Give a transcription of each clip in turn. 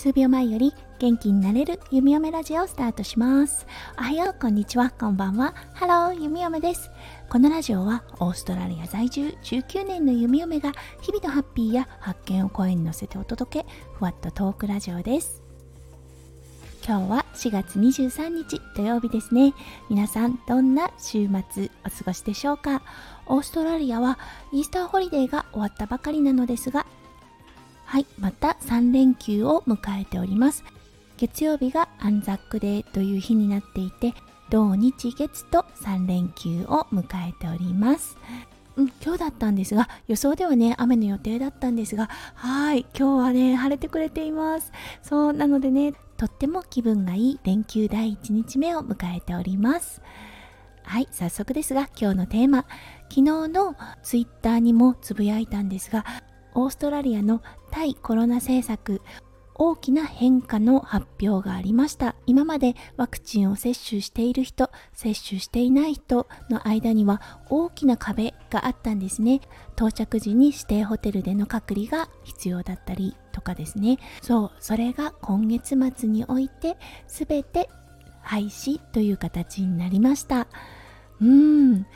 数秒前より元気になれる弓嫁ラジオをスタートします。おはようこんにちは。こんばんは。ハロー弓嫁です。このラジオはオーストラリア在住19年の弓嫁が日々のハッピーや発見を声に乗せてお届けふわっとトークラジオです。今日は4月23日土曜日ですね。皆さんどんな週末お過ごしでしょうか？オーストラリアはイースターホリデーが終わったばかりなのですがはいまた3連休を迎えております。月曜日がアンザックデーという日になっていて土日月と3連休を迎えております。うん、今日だったんですが予想ではね雨の予定だったんですがはい今日はね晴れてくれています。そうなのでねとっても気分がいい連休第1日目を迎えております。はい早速ですが今日のテーマ。昨日のツイッターにもつぶやいたんですがオーストラリアの対コロナ政策大きな変化の発表がありました。今までワクチンを接種している人接種していない人の間には大きな壁があったんですね。到着時に指定ホテルでの隔離が必要だったりとかですね。そうそれが今月末において全て廃止という形になりました。うーん。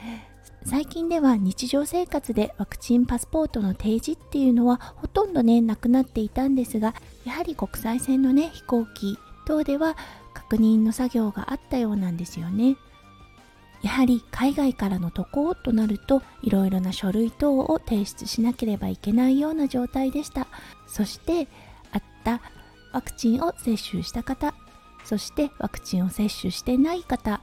最近では日常生活でワクチンパスポートの提示っていうのはほとんどねなくなっていたんですがやはり国際線のね飛行機等では確認の作業があったようなんですよね。やはり海外からの渡航となるといろいろな書類等を提出しなければいけないような状態でした。そしてあったワクチンを接種した方そしてワクチンを接種してない方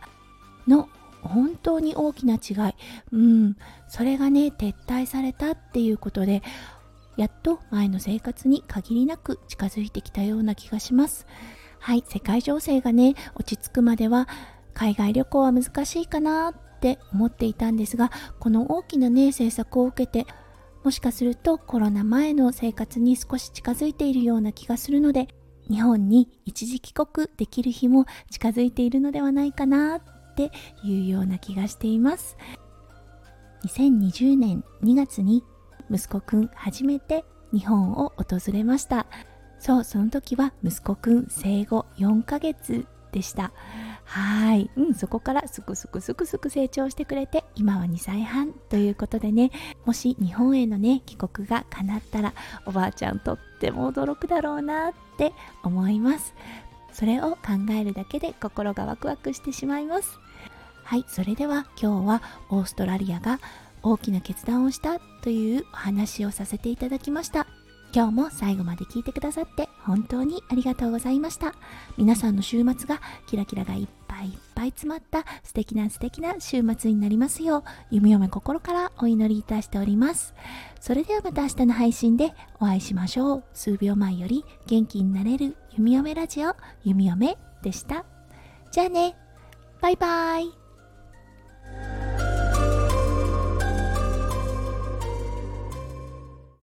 の本当に大きな違い。うん。それがね撤退されたっていうことでやっと前の生活に限りなく近づいてきたような気がします。はい。世界情勢がね落ち着くまでは海外旅行は難しいかなって思っていたんですがこの大きなね政策を受けてもしかするとコロナ前の生活に少し近づいているような気がするので日本に一時帰国できる日も近づいているのではないかなっっていうような気がしています。2020年2月に息子くん初めて日本を訪れました。そうその時は息子くん生後4ヶ月でした。はい、うん、そこからすくすくすくすく成長してくれて今は2歳半ということでね。もし日本へのね帰国が叶ったらおばあちゃんとっても驚くだろうなって思います。それを考えるだけで心がワクワクしてしまいます。はいそれでは今日はオーストラリアが大きな決断をしたというお話をさせていただきました。今日も最後まで聞いてくださって本当にありがとうございました。皆さんの週末がキラキラがいっぱいいっぱい詰まった素敵な素敵な週末になりますよう弓嫁心からお祈りいたしております。それではまた明日の配信でお会いしましょう。数秒前より元気になれる。弓嫁ラジオ弓嫁でした。じゃあね。バイバイ。